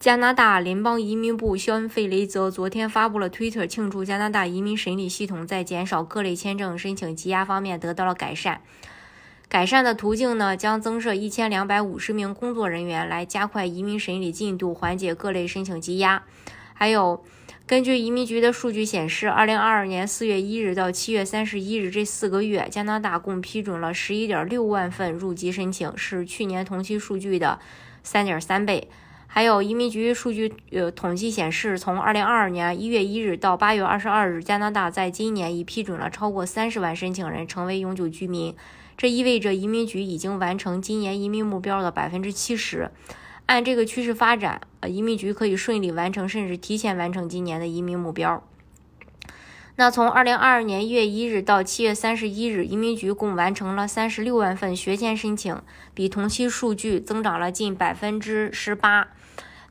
加拿大联邦移民部肖恩·费雷泽昨天发布了推特，庆祝加拿大移民审理系统在减少各类签证申请积压方面得到了改善。改善的途径呢，将增设一千两百五十名工作人员来加快移民审理进度，缓解各类申请积压。还有，根据移民局的数据显示，二零二二年四月一日到七月三十一日这四个月，加拿大共批准了十一点六万份入籍申请，是去年同期数据的三点三倍。还有移民局数据，呃，统计显示，从二零二二年一月一日到八月二十二日，加拿大在今年已批准了超过三十万申请人成为永久居民。这意味着移民局已经完成今年移民目标的百分之七十。按这个趋势发展，呃，移民局可以顺利完成甚至提前完成今年的移民目标。那从二零二二年一月一日到七月三十一日，移民局共完成了三十六万份学签申请，比同期数据增长了近百分之十八。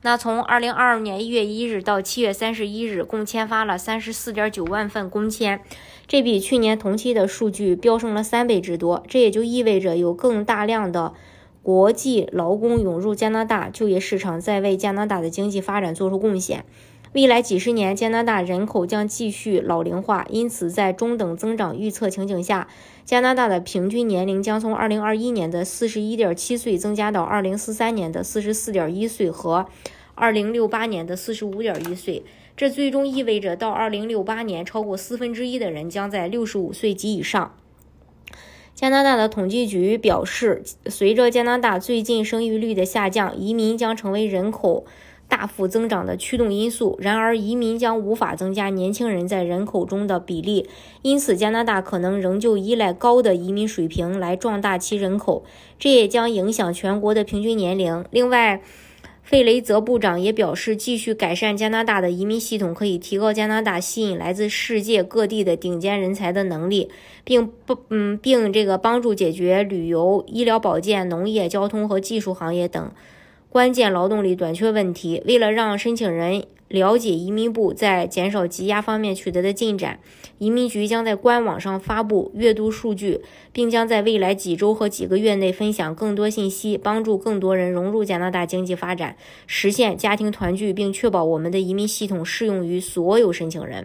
那从二零二二年一月一日到七月三十一日，共签发了三十四点九万份工签，这比去年同期的数据飙升了三倍之多。这也就意味着有更大量的国际劳工涌入加拿大，就业市场在为加拿大的经济发展做出贡献。未来几十年，加拿大人口将继续老龄化，因此在中等增长预测情景下，加拿大的平均年龄将从二零二一年的四十一点七岁增加到二零四三年的四十四点一岁和。二零六八年的四十五点一岁，这最终意味着到二零六八年，超过四分之一的人将在六十五岁及以上。加拿大的统计局表示，随着加拿大最近生育率的下降，移民将成为人口大幅增长的驱动因素。然而，移民将无法增加年轻人在人口中的比例，因此加拿大可能仍旧依赖高的移民水平来壮大其人口，这也将影响全国的平均年龄。另外，费雷泽部长也表示，继续改善加拿大的移民系统，可以提高加拿大吸引来自世界各地的顶尖人才的能力，并不嗯，并这个帮助解决旅游、医疗保健、农业、交通和技术行业等关键劳动力短缺问题。为了让申请人了解移民部在减少积压方面取得的进展，移民局将在官网上发布阅读数据，并将在未来几周和几个月内分享更多信息，帮助更多人融入加拿大经济发展，实现家庭团聚，并确保我们的移民系统适用于所有申请人。